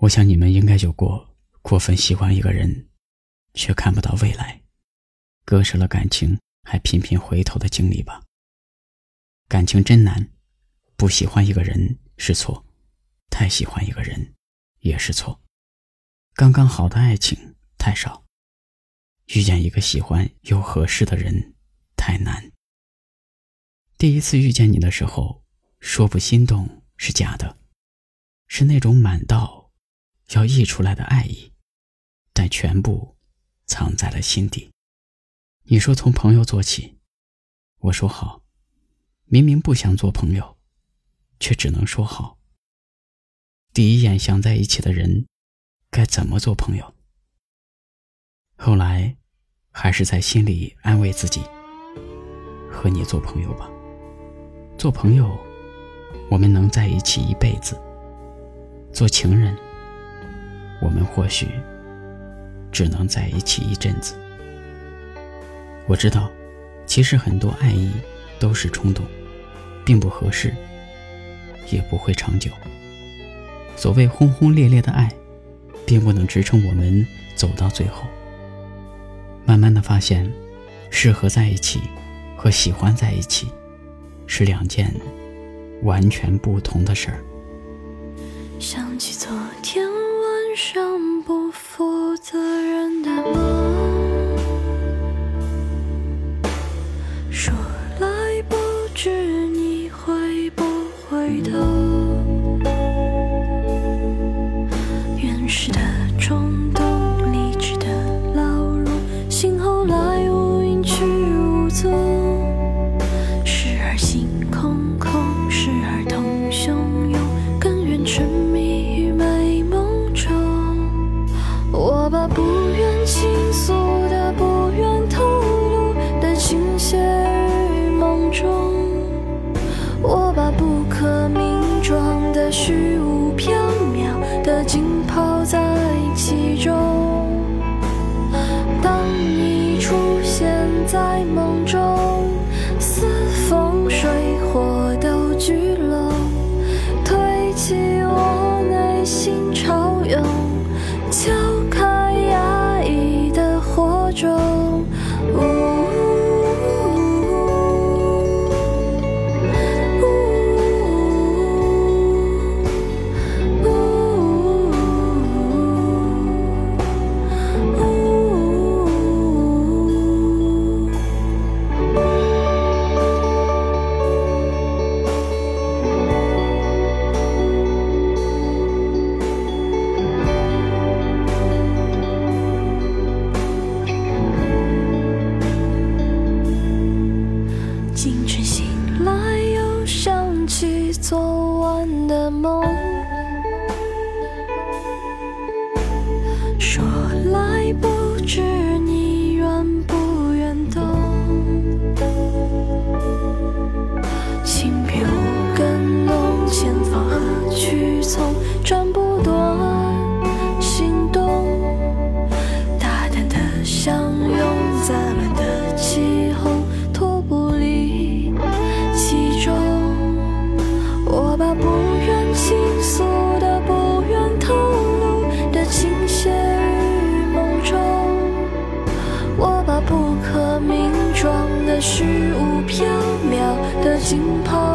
我想你们应该有过过分喜欢一个人，却看不到未来，割舍了感情还频频回头的经历吧。感情真难，不喜欢一个人是错，太喜欢一个人也是错。刚刚好的爱情太少，遇见一个喜欢又合适的人太难。第一次遇见你的时候，说不心动是假的，是那种满到要溢出来的爱意，但全部藏在了心底。你说从朋友做起，我说好，明明不想做朋友，却只能说好。第一眼想在一起的人。该怎么做朋友？后来，还是在心里安慰自己：和你做朋友吧。做朋友，我们能在一起一辈子；做情人，我们或许只能在一起一阵子。我知道，其实很多爱意都是冲动，并不合适，也不会长久。所谓轰轰烈烈的爱。并不能支撑我们走到最后。慢慢的发现，适合在一起和喜欢在一起是两件完全不同的事儿。我把不愿倾诉的，不愿透露的，倾泻于梦中。我把不可名状的、虚无缥缈的，浸泡在其中。当你出现在梦中，似风水火都聚拢，推起我内心潮涌。将清晨醒来又想起昨晚的梦说来不知浸泡